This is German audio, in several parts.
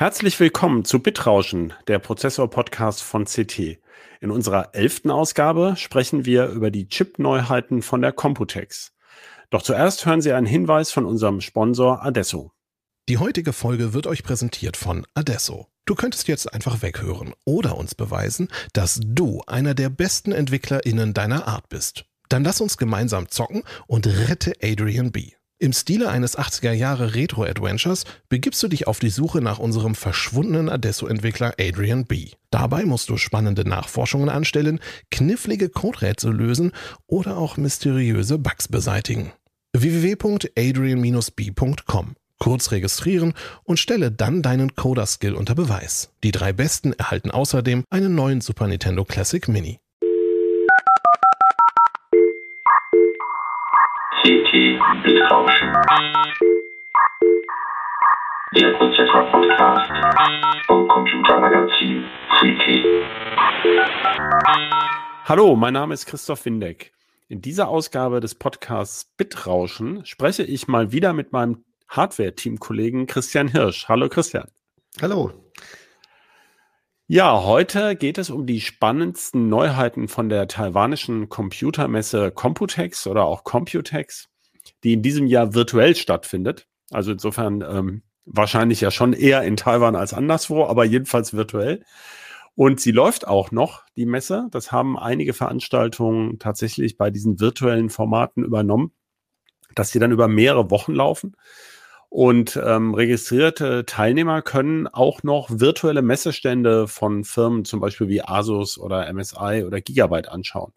Herzlich willkommen zu Bitrauschen, der Prozessor-Podcast von CT. In unserer elften Ausgabe sprechen wir über die Chip-Neuheiten von der Computex. Doch zuerst hören Sie einen Hinweis von unserem Sponsor Adesso. Die heutige Folge wird euch präsentiert von Adesso. Du könntest jetzt einfach weghören oder uns beweisen, dass du einer der besten EntwicklerInnen deiner Art bist. Dann lass uns gemeinsam zocken und rette Adrian B. Im Stile eines 80er Jahre Retro-Adventures begibst du dich auf die Suche nach unserem verschwundenen Adesso-Entwickler Adrian B. Dabei musst du spannende Nachforschungen anstellen, knifflige Coderätsel lösen oder auch mysteriöse Bugs beseitigen. www.adrian-b.com Kurz registrieren und stelle dann deinen Coder-Skill unter Beweis. Die drei Besten erhalten außerdem einen neuen Super Nintendo Classic Mini. CT Bitrauschen. Der Prozessor-Podcast vom Computermagazin CT. Hallo, mein Name ist Christoph Windeck. In dieser Ausgabe des Podcasts Bitrauschen spreche ich mal wieder mit meinem Hardware-Team-Kollegen Christian Hirsch. Hallo Christian. Hallo. Ja, heute geht es um die spannendsten Neuheiten von der taiwanischen Computermesse Computex oder auch Computex, die in diesem Jahr virtuell stattfindet. Also insofern ähm, wahrscheinlich ja schon eher in Taiwan als anderswo, aber jedenfalls virtuell. Und sie läuft auch noch, die Messe. Das haben einige Veranstaltungen tatsächlich bei diesen virtuellen Formaten übernommen, dass sie dann über mehrere Wochen laufen. Und ähm, registrierte Teilnehmer können auch noch virtuelle Messestände von Firmen, zum Beispiel wie Asus oder MSI oder Gigabyte anschauen.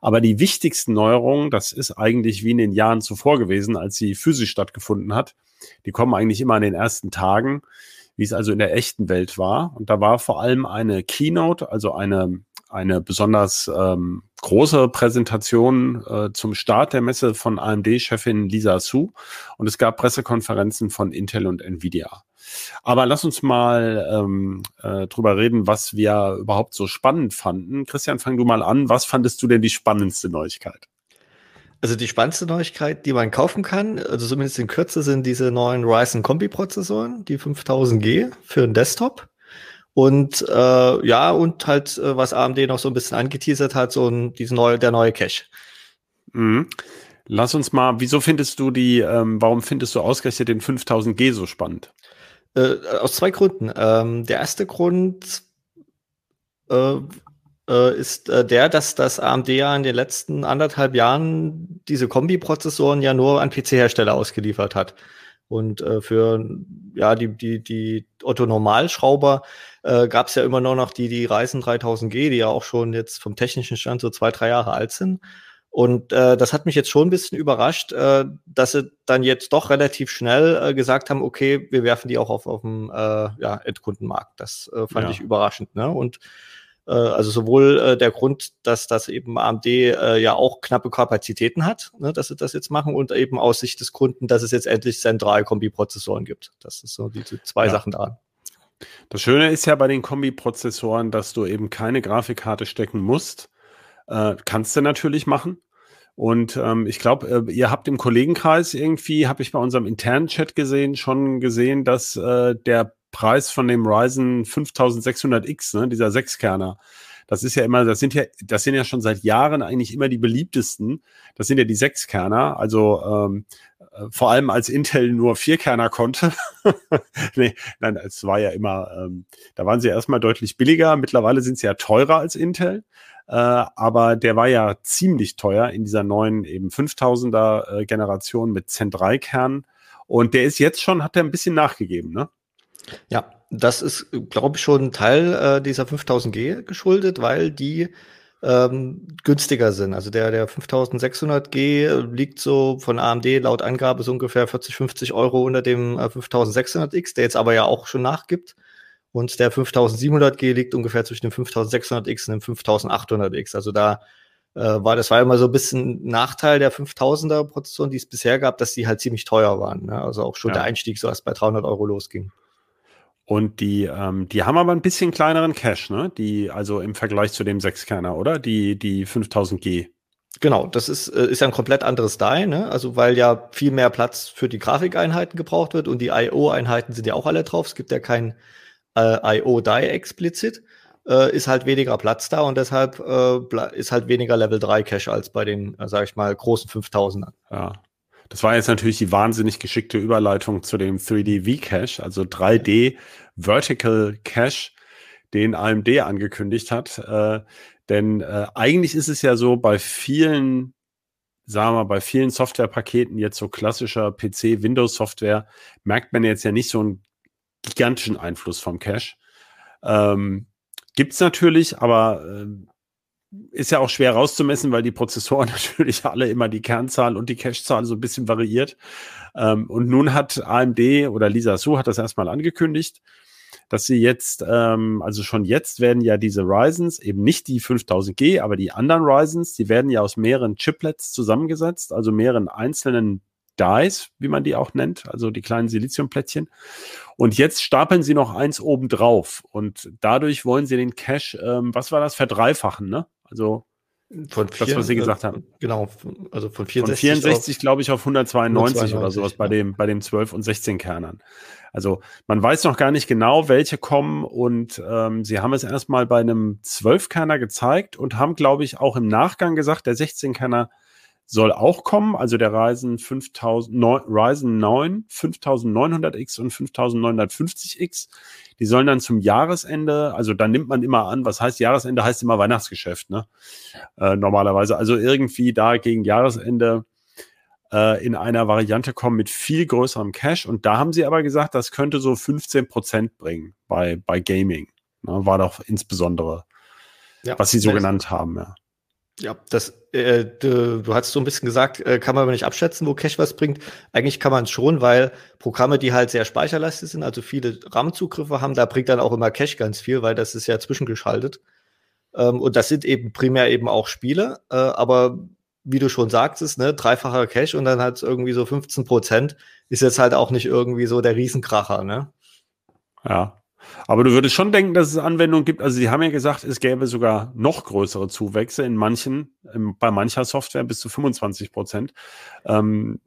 Aber die wichtigsten Neuerungen, das ist eigentlich wie in den Jahren zuvor gewesen, als sie physisch stattgefunden hat. Die kommen eigentlich immer an den ersten Tagen, wie es also in der echten Welt war. Und da war vor allem eine Keynote, also eine eine besonders ähm, große Präsentation äh, zum Start der Messe von AMD-Chefin Lisa Su und es gab Pressekonferenzen von Intel und Nvidia. Aber lass uns mal ähm, äh, drüber reden, was wir überhaupt so spannend fanden. Christian, fang du mal an. Was fandest du denn die spannendste Neuigkeit? Also die spannendste Neuigkeit, die man kaufen kann, also zumindest in Kürze, sind diese neuen Ryzen Kombi-Prozessoren, die 5000G für den Desktop. Und äh, ja, und halt, äh, was AMD noch so ein bisschen angeteasert hat, so ein, diesen neue, der neue Cache. Mhm. Lass uns mal, wieso findest du die, ähm, warum findest du ausgerechnet den 5000G so spannend? Äh, aus zwei Gründen. Ähm, der erste Grund äh, äh, ist äh, der, dass das AMD ja in den letzten anderthalb Jahren diese Kombi-Prozessoren ja nur an PC-Hersteller ausgeliefert hat. Und äh, für ja, die, die, die Otto-Normalschrauber äh, gab es ja immer nur noch die, die Ryzen 3000G, die ja auch schon jetzt vom technischen Stand so zwei, drei Jahre alt sind. Und äh, das hat mich jetzt schon ein bisschen überrascht, äh, dass sie dann jetzt doch relativ schnell äh, gesagt haben, okay, wir werfen die auch auf, auf dem äh, ja, Endkundenmarkt. Das äh, fand ja. ich überraschend. Ne? Und also sowohl äh, der Grund, dass das eben AMD äh, ja auch knappe Kapazitäten hat, ne, dass sie das jetzt machen und eben aus Sicht des Kunden, dass es jetzt endlich zentrale Kombi-Prozessoren gibt. Das ist so diese zwei ja. Sachen daran. Das Schöne ist ja bei den Kombi-Prozessoren, dass du eben keine Grafikkarte stecken musst. Äh, kannst du natürlich machen. Und ähm, ich glaube, äh, ihr habt im Kollegenkreis irgendwie, habe ich bei unserem internen Chat gesehen, schon gesehen, dass äh, der Preis von dem Ryzen 5600X, ne, dieser Sechskerner. Das ist ja immer, das sind ja, das sind ja schon seit Jahren eigentlich immer die beliebtesten. Das sind ja die Sechskerner. Also ähm, äh, vor allem als Intel nur Vierkerner konnte. nee, nein, es war ja immer, ähm, da waren sie erstmal deutlich billiger. Mittlerweile sind sie ja teurer als Intel. Äh, aber der war ja ziemlich teuer in dieser neuen eben 5000er äh, Generation mit Zen 3 Kernen. Und der ist jetzt schon, hat er ein bisschen nachgegeben, ne? Ja, das ist, glaube ich, schon ein Teil äh, dieser 5000G geschuldet, weil die ähm, günstiger sind. Also der, der 5600G liegt so von AMD laut Angabe so ungefähr 40, 50 Euro unter dem äh, 5600X, der jetzt aber ja auch schon nachgibt. Und der 5700G liegt ungefähr zwischen dem 5600X und dem 5800X. Also da äh, war das war immer so ein bisschen Nachteil der 5000er Prozessoren, die es bisher gab, dass die halt ziemlich teuer waren. Ne? Also auch schon ja. der Einstieg so erst bei 300 Euro losging. Und die, ähm, die haben aber ein bisschen kleineren Cache, ne? Die, also im Vergleich zu dem Sechskerner, oder? Die, die 5000G. Genau, das ist, äh, ist ja ein komplett anderes Die, ne? Also weil ja viel mehr Platz für die Grafikeinheiten gebraucht wird und die IO-Einheiten sind ja auch alle drauf. Es gibt ja kein äh, IO-Die explizit. Äh, ist halt weniger Platz da und deshalb äh, ist halt weniger Level 3 Cache als bei den, äh, sag ich mal, großen 5000ern. Ja. Das war jetzt natürlich die wahnsinnig geschickte Überleitung zu dem 3D V-Cache, also 3D Vertical Cache, den AMD angekündigt hat. Äh, denn äh, eigentlich ist es ja so bei vielen, sagen wir mal, bei vielen Softwarepaketen, jetzt so klassischer PC, Windows-Software, merkt man jetzt ja nicht so einen gigantischen Einfluss vom Cache. Ähm, Gibt es natürlich, aber äh, ist ja auch schwer rauszumessen, weil die Prozessoren natürlich alle immer die Kernzahl und die Cache-Zahl so ein bisschen variiert. Ähm, und nun hat AMD oder Lisa Su hat das erstmal angekündigt, dass sie jetzt, ähm, also schon jetzt werden ja diese Ryzens, eben nicht die 5000G, aber die anderen Ryzens, die werden ja aus mehreren Chiplets zusammengesetzt, also mehreren einzelnen Dies, wie man die auch nennt, also die kleinen Siliziumplättchen. Und jetzt stapeln sie noch eins oben drauf und dadurch wollen sie den Cache, ähm, was war das, verdreifachen, ne? Also von vier, das, was Sie gesagt haben. Genau, also von 64, von 64 glaube ich, auf 192, 192 oder sowas ja. bei dem, bei dem 12 und 16 Kernern. Also man weiß noch gar nicht genau, welche kommen und ähm, sie haben es erstmal bei einem 12-Kerner gezeigt und haben, glaube ich, auch im Nachgang gesagt, der 16-Kerner soll auch kommen, also der Ryzen 5000, 9, Ryzen 9 5900X und 5950X. Die sollen dann zum Jahresende, also da nimmt man immer an, was heißt Jahresende, heißt immer Weihnachtsgeschäft, ne? Äh, normalerweise. Also irgendwie da gegen Jahresende äh, in einer Variante kommen mit viel größerem Cache. Und da haben sie aber gesagt, das könnte so 15 Prozent bringen bei, bei Gaming. Ne? War doch insbesondere, ja, was sie so genannt haben, ja. Ja, das, äh, du, du hast so ein bisschen gesagt, äh, kann man aber nicht abschätzen, wo Cache was bringt. Eigentlich kann man es schon, weil Programme, die halt sehr speicherlastig sind, also viele RAM-Zugriffe haben, da bringt dann auch immer Cache ganz viel, weil das ist ja zwischengeschaltet. Ähm, und das sind eben primär eben auch Spiele, äh, aber wie du schon sagtest, ne, dreifacher Cache und dann halt irgendwie so 15 Prozent ist jetzt halt auch nicht irgendwie so der Riesenkracher, ne? Ja, aber du würdest schon denken, dass es Anwendungen gibt. Also sie haben ja gesagt, es gäbe sogar noch größere Zuwächse in manchen, bei mancher Software bis zu 25 Prozent. Ähm,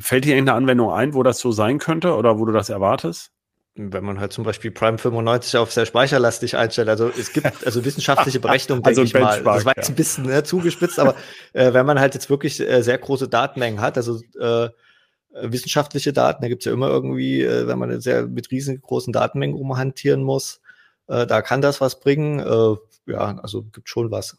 fällt dir irgendeine Anwendung ein, wo das so sein könnte oder wo du das erwartest? Wenn man halt zum Beispiel Prime 95 auf sehr speicherlastig einstellt. Also es gibt also wissenschaftliche Berechnungen, also denke ich mal. Das war jetzt ein bisschen ne, zugespitzt, aber äh, wenn man halt jetzt wirklich äh, sehr große Datenmengen hat, also äh, wissenschaftliche Daten. Da gibt es ja immer irgendwie, äh, wenn man sehr mit riesengroßen Datenmengen rumhantieren muss, äh, da kann das was bringen. Äh, ja, also gibt schon was.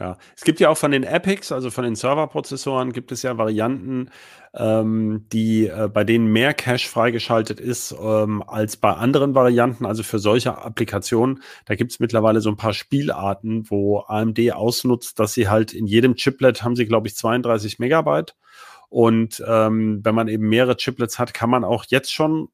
Ja, es gibt ja auch von den Epics, also von den Serverprozessoren, gibt es ja Varianten, ähm, die äh, bei denen mehr Cache freigeschaltet ist ähm, als bei anderen Varianten. Also für solche Applikationen, da gibt es mittlerweile so ein paar Spielarten, wo AMD ausnutzt, dass sie halt in jedem Chiplet haben sie, glaube ich, 32 Megabyte und ähm, wenn man eben mehrere Chiplets hat, kann man auch jetzt schon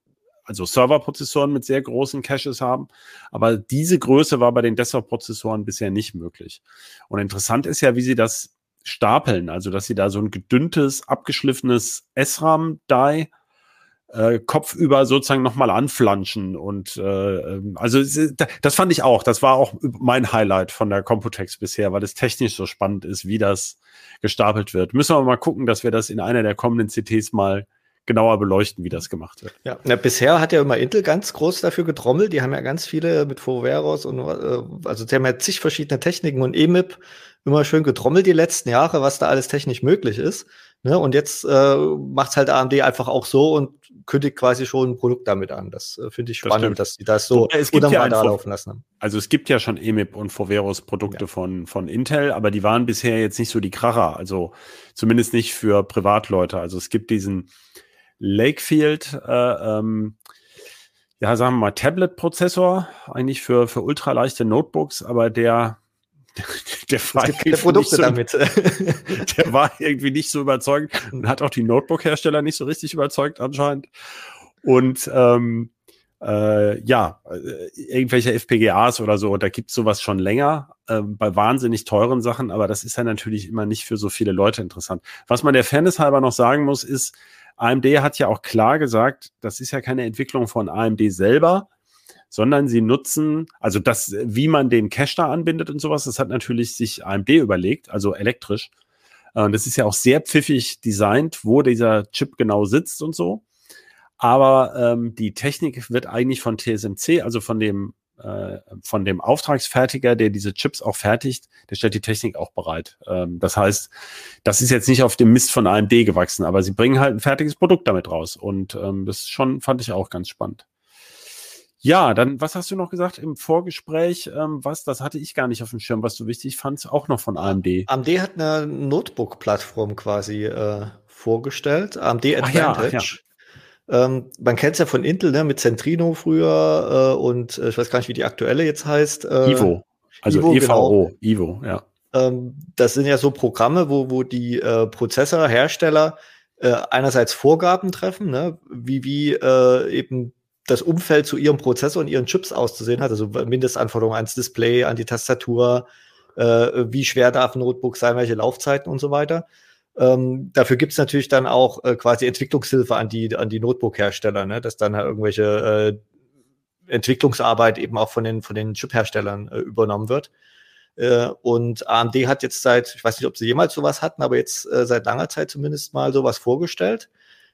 also Serverprozessoren mit sehr großen Caches haben. Aber diese Größe war bei den Desktop-Prozessoren bisher nicht möglich. Und interessant ist ja, wie sie das stapeln. Also, dass sie da so ein gedünntes, abgeschliffenes SRAM-Die äh, kopfüber sozusagen nochmal anflanschen. Und äh, ähm, also das fand ich auch. Das war auch mein Highlight von der Computex bisher, weil es technisch so spannend ist, wie das gestapelt wird. Müssen wir mal gucken, dass wir das in einer der kommenden CTs mal genauer beleuchten, wie das gemacht wird. Ja, na, bisher hat ja immer Intel ganz groß dafür getrommelt. Die haben ja ganz viele mit Foveros und äh, also die haben ja zig verschiedene Techniken und EMIP immer schön getrommelt die letzten Jahre, was da alles technisch möglich ist. Ne? Und jetzt äh, macht halt AMD einfach auch so und kündigt quasi schon ein Produkt damit an. Das äh, finde ich spannend, das dass die das so es ja da laufen lassen haben. Also es gibt ja schon EMIP und Foveros Produkte ja. von, von Intel, aber die waren bisher jetzt nicht so die Kracher. Also zumindest nicht für Privatleute. Also es gibt diesen Lakefield, äh, ähm, ja, sagen wir mal, Tablet-Prozessor, eigentlich für, für ultraleichte Notebooks, aber der der war, Produkte so, damit. der war irgendwie nicht so überzeugend und hat auch die Notebook-Hersteller nicht so richtig überzeugt anscheinend. Und ähm, äh, ja, äh, irgendwelche FPGAs oder so, da gibt's sowas schon länger, äh, bei wahnsinnig teuren Sachen, aber das ist ja natürlich immer nicht für so viele Leute interessant. Was man der Fairness halber noch sagen muss, ist, AMD hat ja auch klar gesagt, das ist ja keine Entwicklung von AMD selber, sondern sie nutzen, also das, wie man den Cache da anbindet und sowas, das hat natürlich sich AMD überlegt, also elektrisch. Äh, Und das ist ja auch sehr pfiffig designt, wo dieser Chip genau sitzt und so. Aber ähm, die Technik wird eigentlich von TSMC, also von dem äh, von dem Auftragsfertiger, der diese Chips auch fertigt, der stellt die Technik auch bereit. Ähm, das heißt, das ist jetzt nicht auf dem Mist von AMD gewachsen, aber sie bringen halt ein fertiges Produkt damit raus. Und ähm, das schon fand ich auch ganz spannend. Ja, dann, was hast du noch gesagt im Vorgespräch? Ähm, was, das hatte ich gar nicht auf dem Schirm, was du wichtig fandst, auch noch von AMD. AMD hat eine Notebook-Plattform quasi äh, vorgestellt, AMD Ach ja, ach Advantage. Ähm, man kennt es ja von Intel, ne, mit Centrino früher äh, und äh, ich weiß gar nicht, wie die aktuelle jetzt heißt. Äh, Ivo, also Ivo, EVO, Ivo, ja. Ähm, das sind ja so Programme, wo, wo die äh, Prozessorhersteller äh, einerseits Vorgaben treffen, ne, wie, wie äh, eben das Umfeld zu ihrem Prozessor und ihren Chips auszusehen hat, also Mindestanforderungen ans Display, an die Tastatur, äh, wie schwer darf ein Notebook sein, welche Laufzeiten und so weiter. Ähm, dafür gibt's natürlich dann auch äh, quasi Entwicklungshilfe an die, an die Notebook-Hersteller, ne? dass dann halt irgendwelche äh, Entwicklungsarbeit eben auch von den, von den Chip-Herstellern äh, übernommen wird. Äh, und AMD hat jetzt seit, ich weiß nicht, ob sie jemals sowas hatten, aber jetzt äh, seit langer Zeit zumindest mal sowas vorgestellt.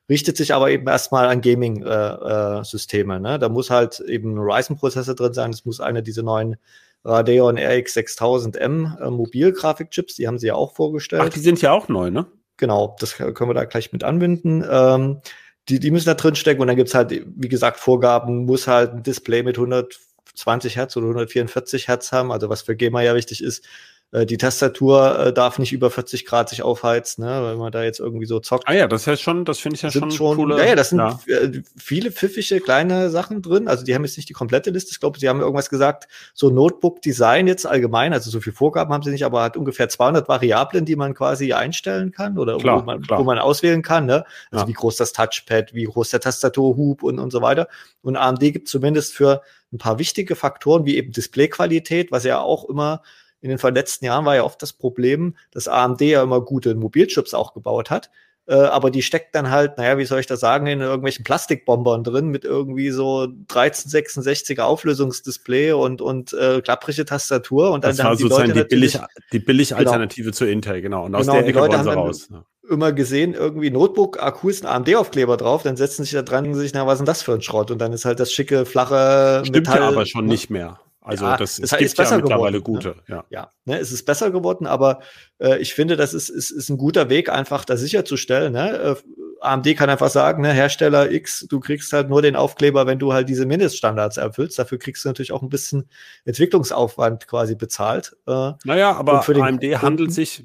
Richtet sich aber eben erstmal an Gaming-Systeme. ne? Da muss halt eben ein Ryzen-Prozessor drin sein, es muss eine dieser neuen Radeon RX 6000M äh, Mobilgrafikchips, die haben sie ja auch vorgestellt. Ach, die sind ja auch neu, ne? Genau, das können wir da gleich mit anwenden. Ähm, die, die müssen da drin stecken und dann gibt's halt, wie gesagt, Vorgaben, muss halt ein Display mit 120 Hertz oder 144 Hertz haben, also was für Gamer ja wichtig ist. Äh, die Tastatur äh, darf nicht über 40 Grad sich aufheizen, ne, wenn man da jetzt irgendwie so zockt. Ah ja, das ist ja schon, das finde ich ja schon, schon coole. ja, ja, das sind ja. äh, viele pfiffige kleine Sachen drin. Also die haben jetzt nicht die komplette Liste. Ich glaube, sie haben irgendwas gesagt, so Notebook-Design jetzt allgemein, also so viel Vorgaben haben sie nicht, aber hat ungefähr 200 Variablen, die man quasi einstellen kann oder Klar, wo, man, klar. wo man auswählen kann. Ne? Also Ja. wie groß das Touchpad, wie groß der Tastaturhub und, und so weiter. Und AMD gibt zumindest für ein paar wichtige Faktoren, wie eben Displayqualität, was ja auch immer in den letzten Jahren war ja oft das Problem, dass AMD ja immer gute Mobilchips auch gebaut hat. Äh, aber die steckt dann halt, naja, wie soll ich das sagen, in irgendwelchen Plastikbombern drin mit irgendwie so 1366er Auflösungsdisplay und, und äh, klapprige Tastatur. Und dann Das haben war die sozusagen Leute die billig, die billig Alternative zu Intel, genau. Und aus Genau, der Ecke wollen sie haben raus. Ja. immer gesehen, irgendwie Notebook-Akku ist ein AMD-Aufkleber drauf, dann setzen sich da dran und sich, na, was ist denn das für ein Schrott? Und dann ist halt das schicke, flache Stimmt Metall. ja aber schon ne? nicht mehr. Also Ja, das es es ist gibt besser ja mittlerweile geworden, gute. Ja. ja, ne, es ist besser geworden, aber äh, ich finde, das ist, ist, ist ein guter Weg, einfach da sicherzustellen. Ne? Äh, AMD kann einfach sagen, ne, Hersteller X, du kriegst halt nur den Aufkleber, wenn du halt diese Mindeststandards erfüllst. Dafür kriegst du natürlich auch ein bisschen Entwicklungsaufwand quasi bezahlt. Äh, Naja, aber AMD handelt sich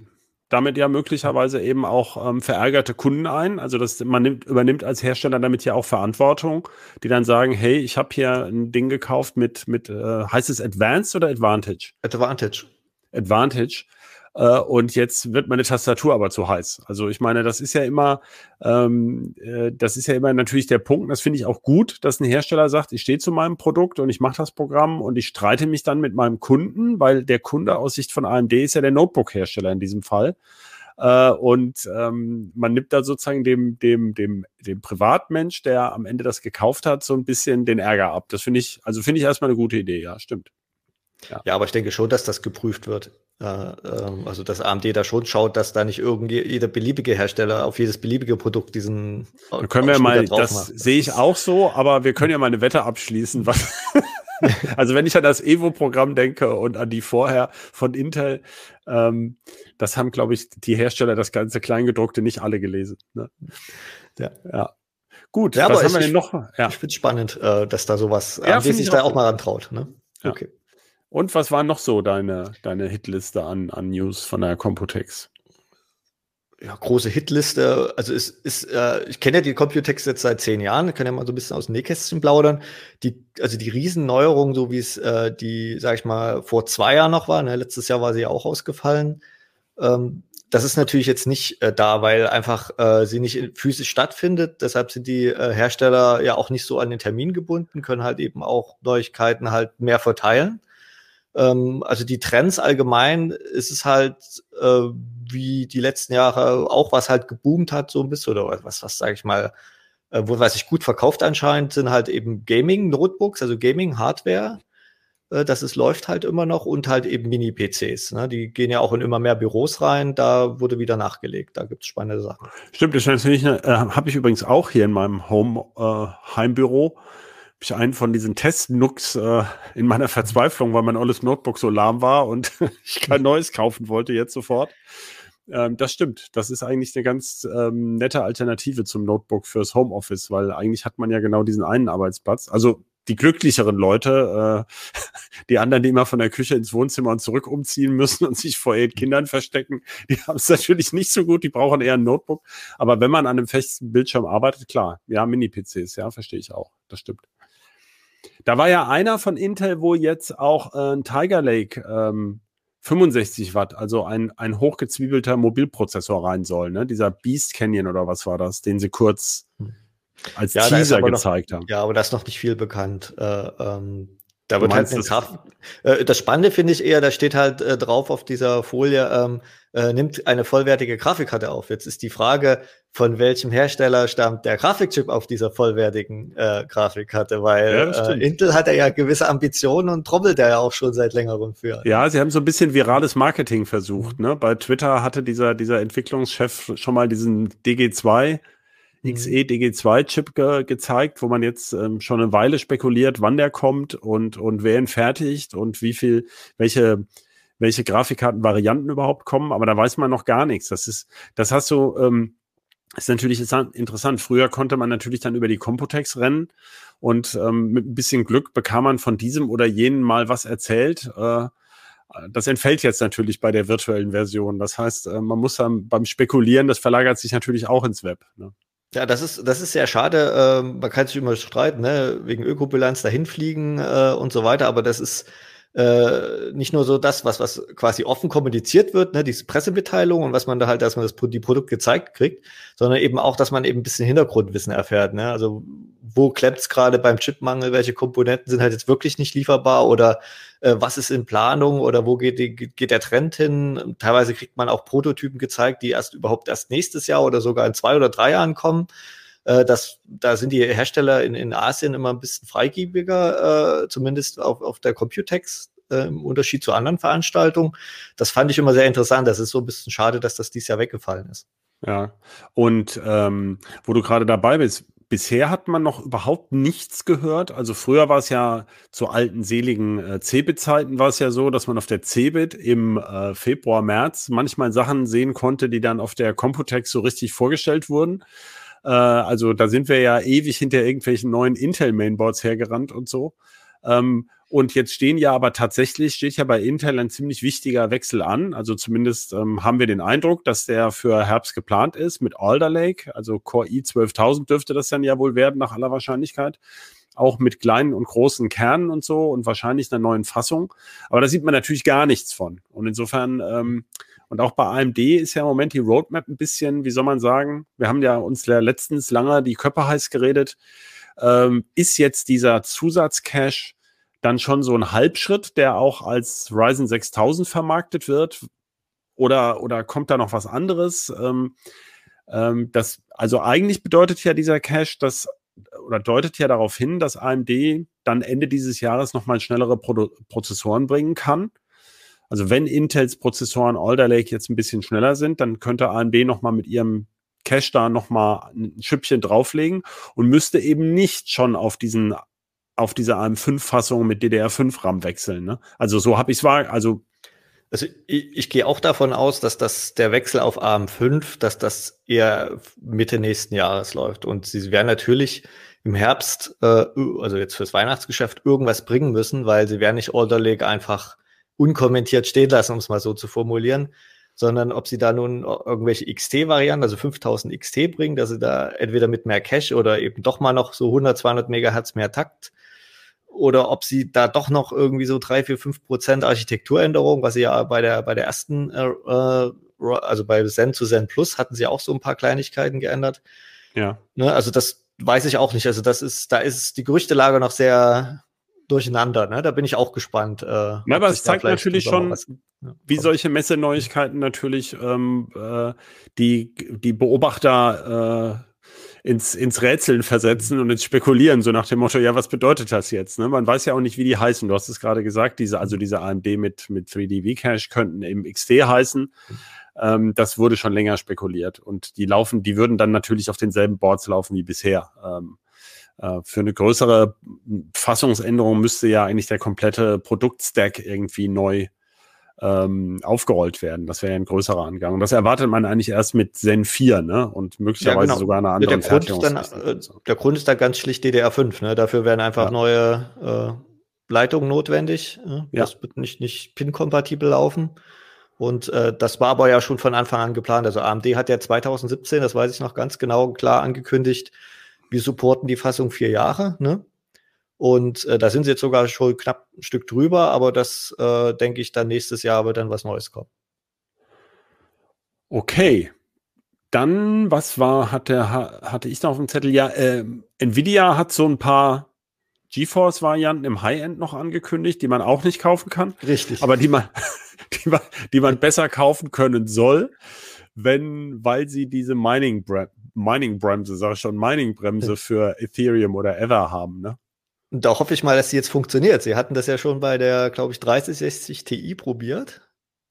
damit ja möglicherweise eben auch ähm, verärgerte Kunden ein. Also das, man nimmt, übernimmt als Hersteller damit ja auch Verantwortung, die dann sagen, hey, ich habe hier ein Ding gekauft mit, mit äh, heißt es Advanced oder Advantage? Advantage. Advantage. Äh, und jetzt wird meine Tastatur aber zu heiß. Also ich meine, das ist ja immer, ähm, äh, das ist ja immer natürlich der Punkt. Das finde ich auch gut, dass ein Hersteller sagt, ich stehe zu meinem Produkt und ich mache das Programm und ich streite mich dann mit meinem Kunden, weil der Kunde aus Sicht von AMD ist ja der Notebook-Hersteller in diesem Fall. Äh, und ähm, man nimmt da sozusagen dem, dem, dem, dem Privatmensch, der am Ende das gekauft hat, so ein bisschen den Ärger ab. Das finde ich, also finde ich erstmal eine gute Idee, ja, stimmt. Ja, aber ich denke schon, dass das geprüft wird. Äh, ähm, also, dass AMD da schon schaut, dass da nicht irgendwie jeder beliebige Hersteller auf jedes beliebige Produkt diesen. Da können wir mal, das macht. sehe ich auch so, aber wir können ja mal eine Wette abschließen. Was also wenn ich an das Evo-Programm denke und an die vorher von Intel, ähm, das haben, glaube ich, die Hersteller das ganze Kleingedruckte nicht alle gelesen. Ne? Ja. ja. Gut, Ja, was aber haben wir ich- denn noch? Ja. Ich finde es spannend, äh, dass da sowas Ja, AMD sich ich da auch auch mal rantraut. Ne? Ja. Okay. Und was war noch so deine, deine Hitliste an, an News von der Computex? ja, große Hitliste. Also es ist, äh, ich kenne ja die Computex jetzt seit zehn Jahren, können ja mal so ein bisschen aus dem Nähkästchen plaudern. Die, also die Riesenneuerung, so wie es äh, die, sag ich mal, vor zwei Jahren noch war, ne? letztes Jahr war sie ja auch ausgefallen. Ähm, das ist natürlich jetzt nicht äh, da, weil einfach äh, sie nicht physisch stattfindet. Deshalb sind die äh, Hersteller ja auch nicht so an den Termin gebunden, können halt eben auch Neuigkeiten halt mehr verteilen. Ähm, also die Trends allgemein ist es halt äh, wie die letzten Jahre auch was halt geboomt hat so ein bisschen oder was was sage ich mal äh, wo was sich gut verkauft anscheinend sind halt eben Gaming Notebooks also Gaming Hardware äh, dass es läuft halt immer noch und halt eben Mini-PCs. Ne? Die gehen ja auch in immer mehr Büros rein. Da wurde wieder nachgelegt. Da gibt es spannende Sachen. Stimmt, das äh, habe ich übrigens auch hier in meinem Home äh, Heimbüro. Ich einen von diesen Test-Nooks äh, in meiner Verzweiflung, weil mein alles Notebook so lahm war und ich kein neues kaufen wollte jetzt sofort. Ähm, das stimmt. Das ist eigentlich eine ganz ähm, nette Alternative zum Notebook fürs Homeoffice, weil eigentlich hat man ja genau diesen einen Arbeitsplatz. Also die glücklicheren Leute, äh, die anderen, die immer von der Küche ins Wohnzimmer und zurück umziehen müssen und sich vor ihren Kindern verstecken, die haben es natürlich nicht so gut, die brauchen eher ein Notebook. Aber wenn man an einem festen Bildschirm arbeitet, klar, ja, Mini-PCs, ja, verstehe ich auch. Das stimmt. Da war ja einer von Intel, wo jetzt auch äh, ein Tiger Lake ähm, 65 Watt, also ein, ein hochgezwiebelter Mobilprozessor rein soll, ne? Dieser Beast Canyon oder was war das, den sie kurz hm als ja, Teaser gezeigt noch, haben. Ja, aber da ist noch nicht viel bekannt. Äh, ähm, da wird halt das, Graf äh, das Spannende finde ich eher, da steht halt äh, drauf auf dieser Folie, ähm, äh, nimmt eine vollwertige Grafikkarte auf. Jetzt ist die Frage, von welchem Hersteller stammt der Grafikchip auf dieser vollwertigen äh, Grafikkarte, weil ja, äh, Intel hat ja gewisse Ambitionen und trommelt ja auch schon seit längerem für. Ja, sie haben so ein bisschen virales Marketing versucht. Mhm. Ne? Bei Twitter hatte dieser, dieser Entwicklungschef schon mal diesen DG2 Mhm. XE-DG2-Chip ge gezeigt, wo man jetzt ähm, schon eine Weile spekuliert, wann der kommt und, und wer ihn fertigt und wie viel, welche, welche Grafikkartenvarianten überhaupt kommen, aber da weiß man noch gar nichts. Das ist, das hast du, ähm, ist natürlich interessant. Früher konnte man natürlich dann über die Computex rennen und ähm, mit ein bisschen Glück bekam man von diesem oder jenen mal was erzählt. Äh, das entfällt jetzt natürlich bei der virtuellen Version. Das heißt, äh, man muss dann beim Spekulieren, das verlagert sich natürlich auch ins Web. Ne? Ja, das ist, das ist sehr schade. Ähm, man kann sich immer streiten, ne? wegen Ökobilanz dahin fliegen äh, und so weiter, aber das ist äh, nicht nur so das, was, was quasi offen kommuniziert wird, ne, diese Pressemitteilung und was man da halt, dass man das die Produkte gezeigt kriegt, sondern eben auch, dass man eben ein bisschen Hintergrundwissen erfährt. Ne? Also wo klemmt's gerade beim Chipmangel, welche Komponenten sind halt jetzt wirklich nicht lieferbar oder äh, was ist in Planung oder wo geht, die, geht der Trend hin? Teilweise kriegt man auch Prototypen gezeigt, die erst überhaupt erst nächstes Jahr oder sogar in zwei oder drei Jahren kommen. Äh, das, da sind die Hersteller in, in Asien immer ein bisschen freigebiger, äh, zumindest auf, auf der Computex äh, im Unterschied zu anderen Veranstaltungen. Das fand ich immer sehr interessant. Das ist so ein bisschen schade, dass das dieses Jahr weggefallen ist. Ja, und ähm, wo du gerade dabei bist, bisher hat man noch überhaupt nichts gehört. Also früher war es ja zu alten seligen äh, Cebit-Zeiten war es ja so, dass man auf der Cebit im äh, Februar, März manchmal Sachen sehen konnte, die dann auf der Computex so richtig vorgestellt wurden. Äh, also da sind wir ja ewig hinter irgendwelchen neuen Intel-Mainboards hergerannt und so. Ähm, und jetzt stehen ja aber tatsächlich, steht ja bei Intel ein ziemlich wichtiger Wechsel an. Also zumindest ähm, haben wir den Eindruck, dass der für Herbst geplant ist mit Alder Lake. Also Core i12000 dürfte das dann ja wohl werden, nach aller Wahrscheinlichkeit. Auch mit kleinen und großen Kernen und so und wahrscheinlich einer neuen Fassung. Aber da sieht man natürlich gar nichts von. Und insofern, ähm, und auch bei AMD ist ja im Moment die Roadmap ein bisschen, wie soll man sagen, wir haben ja uns letztens lange die Köpfe heiß geredet, ähm, ist jetzt dieser Zusatzcache dann schon so ein Halbschritt, der auch als Ryzen 6000 vermarktet wird? Oder, oder kommt da noch was anderes? Ähm, ähm, das, also eigentlich bedeutet ja dieser Cache, dass oder deutet ja darauf hin, dass AMD dann Ende dieses Jahres nochmal schnellere Pro Prozessoren bringen kann. Also wenn Intels Prozessoren Alder Lake jetzt ein bisschen schneller sind, dann könnte AMD nochmal mit ihrem Cache da nochmal ein Schüppchen drauflegen und müsste eben nicht schon auf diesen auf diese AM5-Fassung mit DDR5-RAM wechseln. Ne? Also so habe ich es wahr, also also ich, ich gehe auch davon aus, dass das der Wechsel auf AM5, dass das eher Mitte nächsten Jahres läuft. Und sie werden natürlich im Herbst, äh, also jetzt fürs Weihnachtsgeschäft, irgendwas bringen müssen, weil sie werden nicht Alder Lake einfach unkommentiert stehen lassen, um es mal so zu formulieren, sondern ob sie da nun irgendwelche XT-Varianten, also 5000 XT bringen, dass sie da entweder mit mehr Cache oder eben doch mal noch so 100, 200 Megahertz mehr Takt oder ob sie da doch noch irgendwie so drei, vier, fünf Prozent Architekturänderung, was sie ja bei der, bei der ersten, äh, äh also bei Zen zu Zen Plus hatten sie auch so ein paar Kleinigkeiten geändert. Ja. Ne, also das weiß ich auch nicht. Also das ist, da ist die Gerüchtelage noch sehr durcheinander. Ne? Da bin ich auch gespannt. Äh, Na, aber es zeigt natürlich schon, ja, wie solche Messeneuigkeiten natürlich ähm, äh, die, die Beobachter äh, ins, ins Rätseln versetzen und ins Spekulieren, so nach dem Motto, ja, was bedeutet das jetzt? Ne? Man weiß ja auch nicht, wie die heißen. Du hast es gerade gesagt, diese, also diese AMD mit, mit 3D V-Cache könnten eben XD heißen. Ähm, das wurde schon länger spekuliert. Und die laufen, die würden dann natürlich auf denselben Boards laufen wie bisher. Ähm, äh, für eine größere Fassungsänderung müsste ja eigentlich der komplette Produktstack irgendwie neu ähm, aufgerollt werden. Das wäre ja ein größerer Angang. Und das erwartet man eigentlich erst mit Zen 4, ne? Und möglicherweise ja, genau. sogar eine andere ja, der, Grund dann, äh, der Grund ist da ganz schlicht DDR5, ne? Dafür werden einfach ja. neue äh, Leitungen notwendig. Ne? Das wird nicht, nicht PIN-kompatibel laufen. Und äh, das war aber ja schon von Anfang an geplant. Also AMD hat ja 2017, das weiß ich noch ganz genau, klar angekündigt, wir supporten die Fassung vier Jahre. Ne? Und äh, da sind sie jetzt sogar schon knapp ein Stück drüber, aber das äh, denke ich dann nächstes Jahr wird dann was Neues kommen. Okay. Dann, was war, hatte, hatte ich noch auf dem Zettel? Ja, äh, Nvidia hat so ein paar GeForce-Varianten im High-End noch angekündigt, die man auch nicht kaufen kann. Richtig. Aber die man, die man, die man besser kaufen können soll, wenn, weil sie diese Mining-Bremse, Mining sag ich schon, Mining-Bremse für Ethereum oder Ether haben, ne? Und da hoffe ich mal, dass sie jetzt funktioniert. Sie hatten das ja schon bei der, glaube ich, 3060 Ti probiert.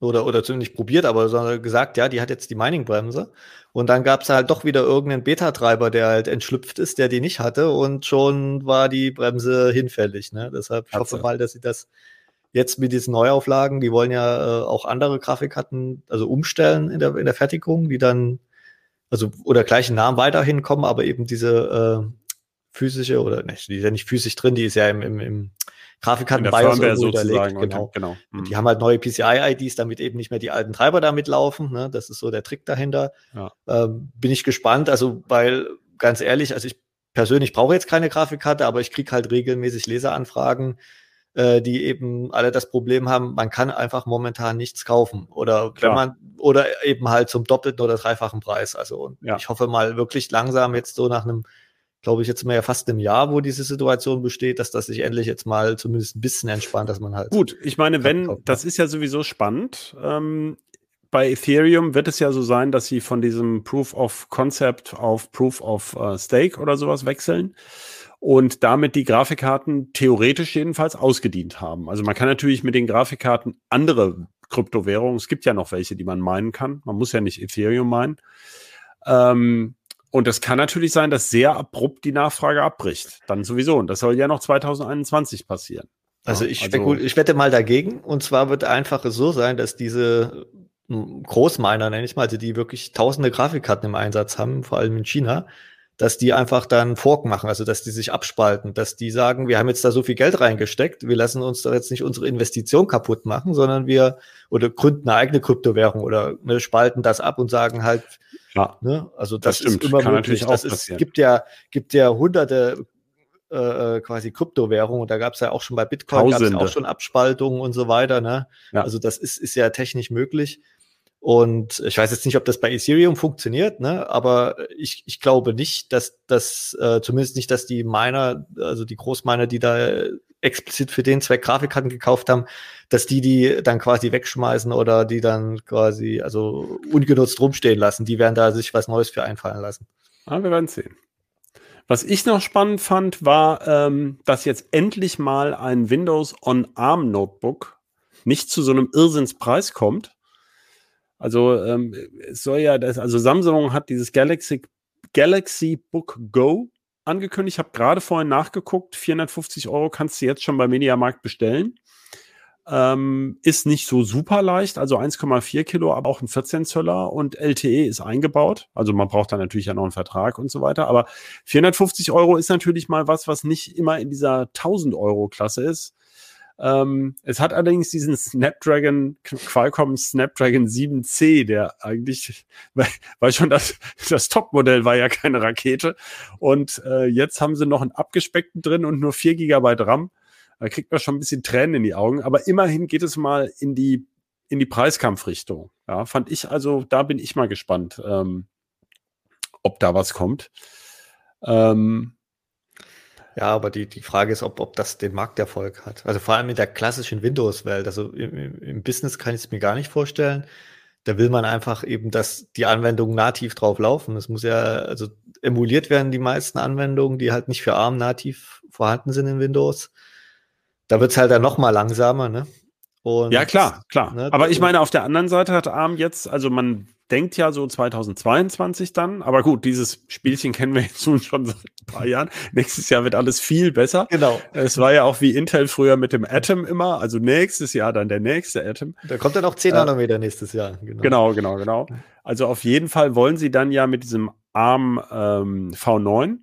Oder, oder zumindest nicht probiert, aber gesagt, ja, die hat jetzt die Mining-Bremse. Und dann gab es halt doch wieder irgendeinen Beta-Treiber, der halt entschlüpft ist, der die nicht hatte. Und schon war die Bremse hinfällig. Ne? Deshalb ich hoffe mal, dass sie das jetzt mit diesen Neuauflagen, die wollen ja äh, auch andere Grafikkarten, also umstellen in der, in der Fertigung, die dann, also oder gleichen Namen weiterhin kommen, aber eben diese äh, physische oder nicht, die ist ja nicht physisch drin, die ist ja im, im, im Grafikkarten BIOS irgendwo hinterlegt. Genau. genau. Mhm. Die haben halt neue PCI-IDs, damit eben nicht mehr die alten Treiber damit laufen. Ne? Das ist so der Trick dahinter. Ja. Ähm, bin ich gespannt, also weil ganz ehrlich, also ich persönlich brauche jetzt keine Grafikkarte, aber ich kriege halt regelmäßig Leseranfragen, äh, die eben alle das Problem haben, man kann einfach momentan nichts kaufen oder Klar. wenn man oder eben halt zum doppelten oder dreifachen Preis. Also und ja. ich hoffe mal wirklich langsam jetzt so nach einem glaube ich, jetzt mal ja fast im Jahr, wo diese Situation besteht, dass das sich endlich jetzt mal zumindest ein bisschen entspannt, dass man halt. Gut, ich meine, wenn, das ist ja sowieso spannend. Ähm, bei Ethereum wird es ja so sein, dass sie von diesem Proof of Concept auf Proof of uh, Stake oder sowas wechseln und damit die Grafikkarten theoretisch jedenfalls ausgedient haben. Also man kann natürlich mit den Grafikkarten andere Kryptowährungen, es gibt ja noch welche, die man meinen kann. Man muss ja nicht Ethereum meinen. Ähm, und es kann natürlich sein, dass sehr abrupt die Nachfrage abbricht. Dann sowieso. Und das soll ja noch 2021 passieren. Also ich, also, ich wette mal dagegen. Und zwar wird einfach so sein, dass diese hm, Großminer, nenne ich mal, also die wirklich tausende Grafikkarten im Einsatz haben, vor allem in China, dass die einfach dann Fork machen, also dass die sich abspalten, dass die sagen, wir haben jetzt da so viel Geld reingesteckt, wir lassen uns da jetzt nicht unsere Investition kaputt machen, sondern wir oder gründen eine eigene Kryptowährung oder ne, spalten das ab und sagen halt, ja, ne, also das, das ist immer Kann möglich. Das ist, gibt ja gibt ja hunderte äh, äh, quasi Kryptowährungen und da gab es ja auch schon bei Bitcoin gab es auch schon Abspaltungen und so weiter. Ne? Ja. Also das ist ist ja technisch möglich. Und ich weiß jetzt nicht, ob das bei Ethereum funktioniert, ne? aber ich, ich glaube nicht, dass das, äh, zumindest nicht, dass die Miner, also die Großminer, die da explizit für den Zweck Grafikkarten gekauft haben, dass die die dann quasi wegschmeißen oder die dann quasi also ungenutzt rumstehen lassen. Die werden da sich was Neues für einfallen lassen. Ah, wir werden sehen. Was ich noch spannend fand, war, ähm, dass jetzt endlich mal ein Windows on ARM Notebook nicht zu so einem Irrsinnspreis kommt, also ähm, es soll ja, das, also Samsung hat dieses Galaxy, Galaxy Book Go angekündigt. Ich habe gerade vorhin nachgeguckt, 450 Euro kannst du jetzt schon beim Mediamarkt bestellen. Ähm, ist nicht so super leicht, also 1,4 Kilo, aber auch ein 14 Zöller und LTE ist eingebaut. Also man braucht dann natürlich ja noch einen Vertrag und so weiter. Aber 450 Euro ist natürlich mal was, was nicht immer in dieser 1000 Euro Klasse ist. Ähm, es hat allerdings diesen Snapdragon, Qualcomm Snapdragon 7C, der eigentlich, weil, schon das, das Topmodell war ja keine Rakete. Und äh, jetzt haben sie noch einen abgespeckten drin und nur 4 GB RAM. Da kriegt man schon ein bisschen Tränen in die Augen. Aber immerhin geht es mal in die, in die Preiskampfrichtung. Ja, fand ich also, da bin ich mal gespannt, ähm, ob da was kommt. Ähm, ja, aber die, die Frage ist, ob, ob das den Markterfolg hat. Also vor allem in der klassischen Windows-Welt. Also im, im Business kann ich es mir gar nicht vorstellen. Da will man einfach eben, dass die Anwendungen nativ drauf laufen. Es muss ja, also emuliert werden, die meisten Anwendungen, die halt nicht für ARM nativ vorhanden sind in Windows. Da wird's halt dann noch mal langsamer, ne? Und, ja, klar, klar. Ne, aber ich meine, auf der anderen Seite hat ARM jetzt, also man denkt ja so 2022 dann, aber gut, dieses Spielchen kennen wir jetzt nun schon seit ein paar Jahren. Nächstes Jahr wird alles viel besser. Genau. Es war ja auch wie Intel früher mit dem Atom immer, also nächstes Jahr dann der nächste Atom. Da kommt dann auch 10 äh, Nanometer nächstes Jahr. Genau. genau, genau, genau. Also auf jeden Fall wollen sie dann ja mit diesem ARM ähm, V9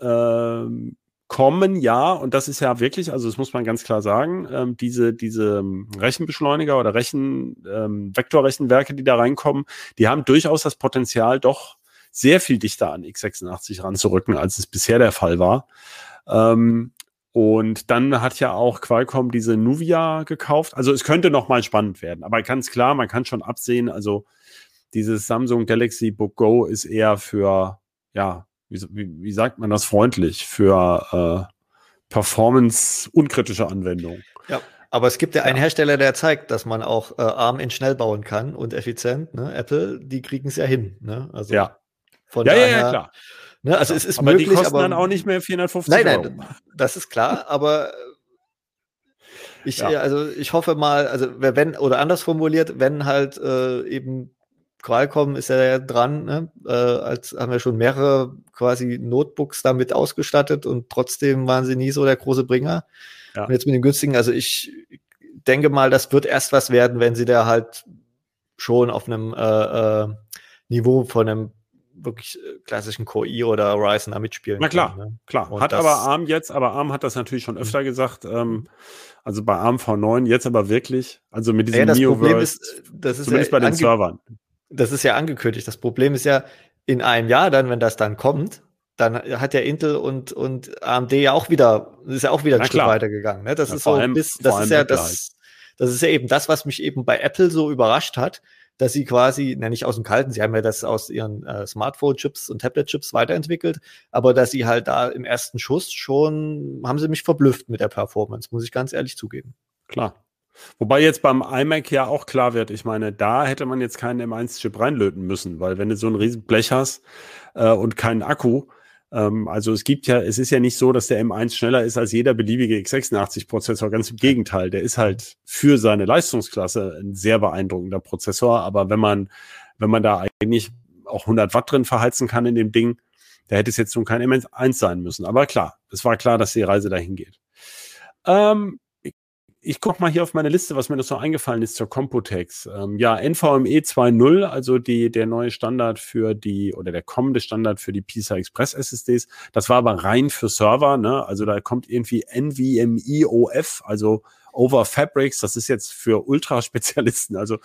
ähm, kommen, ja, und das ist ja wirklich, also das muss man ganz klar sagen, ähm, diese, diese ähm, Rechenbeschleuniger oder Rechen, ähm, Vektorrechenwerke, die da reinkommen, die haben durchaus das Potenzial, doch sehr viel dichter an x86 ranzurücken, als es bisher der Fall war. Ähm, und dann hat ja auch Qualcomm diese Nuvia gekauft. Also es könnte noch mal spannend werden, aber ganz klar, man kann schon absehen, also dieses Samsung Galaxy Book Go ist eher für, ja, wie, wie, wie sagt man das freundlich, für äh, performance-unkritische Anwendungen. Ja, aber es gibt ja einen Hersteller, der zeigt, dass man auch äh, ARM in schnell bauen kann und effizient. Ne? Apple, die kriegen es ja hin. Ne? Also ja. Von ja, daher, ja, ja, klar. Ne, also es ist aber möglich, die kosten aber dann auch nicht mehr 450 nein, nein, Euro. das ist klar, aber ich, ja. also ich hoffe mal, also wenn, oder anders formuliert, wenn halt äh, eben Qualcomm ist ja dran, ne? äh, als haben wir schon mehrere quasi Notebooks damit ausgestattet und trotzdem waren sie nie so der große Bringer. Ja. Und jetzt mit den günstigen, also ich denke mal, das wird erst was werden, wenn sie da halt schon auf einem äh, äh, Niveau von einem wirklich äh, klassischen Core oder Ryzen da mitspielen. Na klar, können, ne? klar. Und hat aber ARM jetzt, aber ARM hat das natürlich schon öfter mhm. gesagt, ähm, also bei ARM V9 jetzt aber wirklich, also mit diesem ja, das Problem ist, das ist zumindest ja bei den Servern das ist ja angekündigt. Das Problem ist ja, in einem Jahr dann, wenn das dann kommt, dann hat ja Intel und, und AMD ja auch wieder, ist ja auch wieder ein Stück weitergegangen. Ne? Das ja, ist so allem, bis, das ist ja das, das ist ja eben das, was mich eben bei Apple so überrascht hat, dass sie quasi, ne, nicht aus dem Kalten, sie haben ja das aus ihren äh, Smartphone-Chips und Tablet-Chips weiterentwickelt, aber dass sie halt da im ersten Schuss schon, haben sie mich verblüfft mit der Performance, muss ich ganz ehrlich zugeben. Klar. Wobei jetzt beim iMac ja auch klar wird, ich meine, da hätte man jetzt keinen M1-Chip reinlöten müssen, weil wenn du so ein riesen Blech hast äh, und keinen Akku, ähm, also es gibt ja, es ist ja nicht so, dass der M1 schneller ist als jeder beliebige x86-Prozessor, ganz im Gegenteil, der ist halt für seine Leistungsklasse ein sehr beeindruckender Prozessor, aber wenn man, wenn man da eigentlich auch 100 Watt drin verheizen kann in dem Ding, da hätte es jetzt nun kein M1 sein müssen. Aber klar, es war klar, dass die Reise dahin geht. Ähm, ich gucke mal hier auf meine Liste, was mir noch so eingefallen ist zur Computex. Ähm, ja, NVMe 2.0, also die, der neue Standard für die, oder der kommende Standard für die PISA Express SSDs. Das war aber rein für Server, ne? Also da kommt irgendwie NVMe OF, also Over Fabrics, das ist jetzt für Ultraspezialisten. Also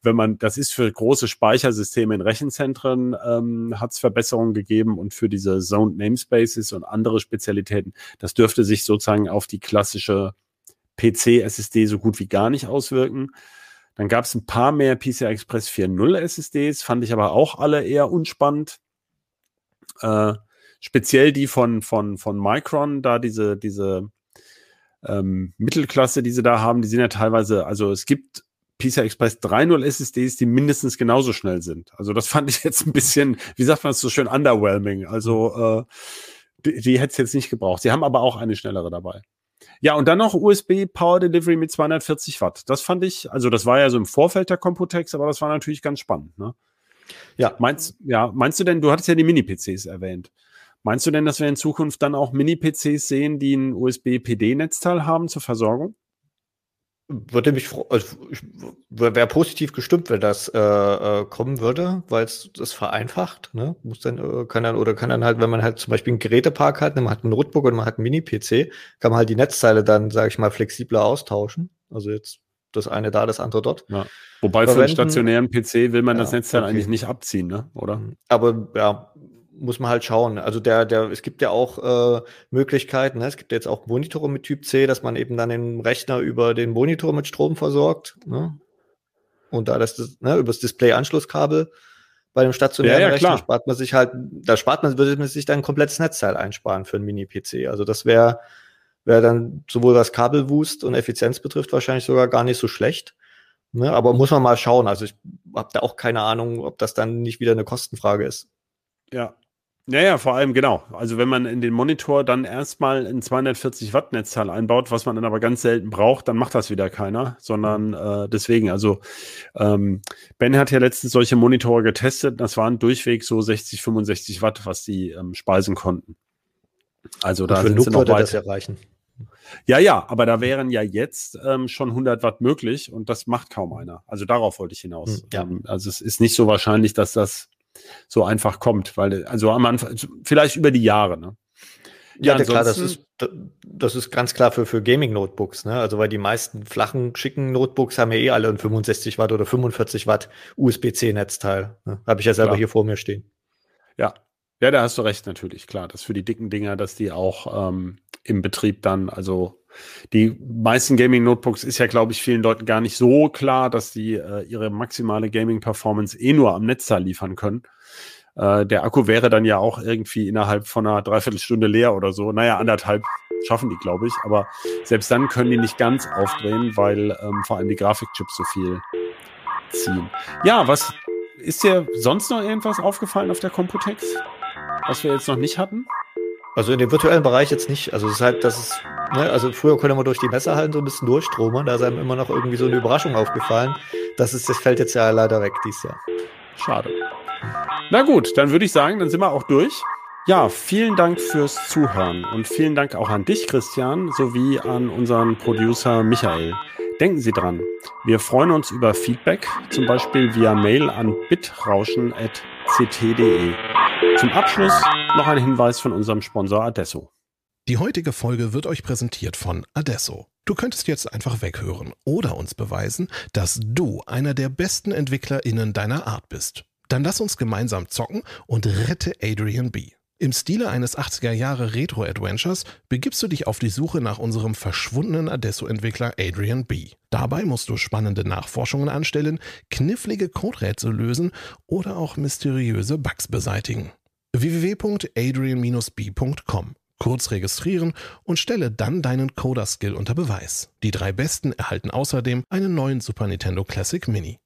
wenn man, das ist für große Speichersysteme in Rechenzentren, ähm, hat es Verbesserungen gegeben und für diese Zoned Namespaces und andere Spezialitäten, das dürfte sich sozusagen auf die klassische PC-SSD so gut wie gar nicht auswirken. Dann gab es ein paar mehr PCI Express 4.0 SSDs, fand ich aber auch alle eher unspannend. Äh, speziell die von, von, von Micron, da diese, diese ähm, Mittelklasse, die sie da haben, die sind ja teilweise, also es gibt PCI Express 3.0 SSDs, die mindestens genauso schnell sind. Also das fand ich jetzt ein bisschen, wie sagt man es so schön, underwhelming. Also äh, die, die hätte es jetzt nicht gebraucht. Sie haben aber auch eine schnellere dabei. Ja, und dann noch USB Power Delivery mit 240 Watt. Das fand ich, also das war ja so im Vorfeld der Computex, aber das war natürlich ganz spannend. Ne? Ja. Meinst, ja, meinst du denn, du hattest ja die Mini-PCs erwähnt. Meinst du denn, dass wir in Zukunft dann auch Mini-PCs sehen, die ein USB-PD-Netzteil haben zur Versorgung? Würde mich also wäre positiv gestimmt, wenn das äh, äh, kommen würde, weil es das vereinfacht. Ne? Muss dann äh, kann dann oder kann dann halt, wenn man halt zum Beispiel einen Gerätepark hat, ne, man hat einen Notebook und man hat einen Mini-PC, kann man halt die Netzteile dann, sage ich mal, flexibler austauschen. Also jetzt das eine da, das andere dort. Ja. Wobei Verwenden, für einen stationären PC will man ja, das Netzteil okay. eigentlich nicht abziehen, ne? Oder? Aber ja, muss man halt schauen. Also der, der, es gibt ja auch äh, Möglichkeiten, ne? es gibt jetzt auch Monitore mit Typ C, dass man eben dann den Rechner über den Monitor mit Strom versorgt. Ne? Und da das, ne, über das Display-Anschlusskabel bei dem stationären ja, ja, Rechner spart man sich halt, da spart man, würde man sich dann ein komplettes Netzteil einsparen für einen Mini-PC. Also das wäre wäre dann sowohl was Kabelwust und Effizienz betrifft wahrscheinlich sogar gar nicht so schlecht. Ne? Aber muss man mal schauen. Also ich habe da auch keine Ahnung, ob das dann nicht wieder eine Kostenfrage ist. Ja, Ja, ja, vor allem genau. Also wenn man in den Monitor dann erstmal ein 240 Watt Netzteil einbaut, was man dann aber ganz selten braucht, dann macht das wieder keiner, sondern äh, deswegen, also ähm, Ben hat ja letztens solche Monitore getestet, das waren durchweg so 60, 65 Watt, was die ähm, speisen konnten. Also da für sind sie noch weit. das erreichen. Ja, ja, aber da wären ja jetzt ähm, schon 100 Watt möglich und das macht kaum einer. Also darauf wollte ich hinaus. Hm, ja. Ähm, also es ist nicht so wahrscheinlich, dass das so einfach kommt, weil also am Anfang vielleicht über die Jahre. Ne? Ja, ja klar, das ist, das ist ganz klar für, für Gaming-Notebooks, ne? Also weil die meisten flachen, schicken Notebooks haben ja eh alle ein 65 Watt oder 45 Watt USB-C-Netzteil. Ne? Habe ich ja selber Klar. hier vor mir stehen. Ja. Ja, da hast du recht, natürlich, klar. Das für die dicken Dinger, dass die auch ähm, im Betrieb dann, also die meisten Gaming-Notebooks ist ja, glaube ich, vielen Leuten gar nicht so klar, dass die äh, ihre maximale Gaming-Performance eh nur am Netzteil liefern können. Äh, der Akku wäre dann ja auch irgendwie innerhalb von einer Dreiviertelstunde leer oder so. Naja, anderthalb schaffen die, glaube ich. Aber selbst dann können die nicht ganz aufdrehen, weil ähm, vor allem die Grafikchips so viel ziehen. Ja, was ist dir sonst noch irgendwas aufgefallen auf der Computex? Was wir jetzt noch nicht hatten? Also in dem virtuellen Bereich jetzt nicht. Also es ist halt, das ist, ne, also früher konnte man durch die Messerhallen so ein bisschen durchstromern, da ist einem immer noch irgendwie so eine Überraschung aufgefallen. Das ist, das fällt jetzt ja leider weg dieses Jahr. Schade. Na gut, dann würde ich sagen, dann sind wir auch durch. Ja, vielen Dank fürs Zuhören und vielen Dank auch an dich, Christian, sowie an unseren Producer Michael. Denken Sie dran, wir freuen uns über Feedback, zum Beispiel via Mail an bitrauschen.ct.de. Zum Abschluss noch ein Hinweis von unserem Sponsor Adesso. Die heutige Folge wird euch präsentiert von Adesso. Du könntest jetzt einfach weghören oder uns beweisen, dass du einer der besten EntwicklerInnen deiner Art bist. Dann lass uns gemeinsam zocken und rette Adrian B. Im Stile eines 80er Jahre Retro-Adventures begibst du dich auf die Suche nach unserem verschwundenen Adesso-Entwickler Adrian B. Dabei musst du spannende Nachforschungen anstellen, knifflige Coderätsel lösen oder auch mysteriöse Bugs beseitigen. www.adrian-b.com Kurz registrieren und stelle dann deinen Coder-Skill unter Beweis. Die drei Besten erhalten außerdem einen neuen Super Nintendo Classic Mini.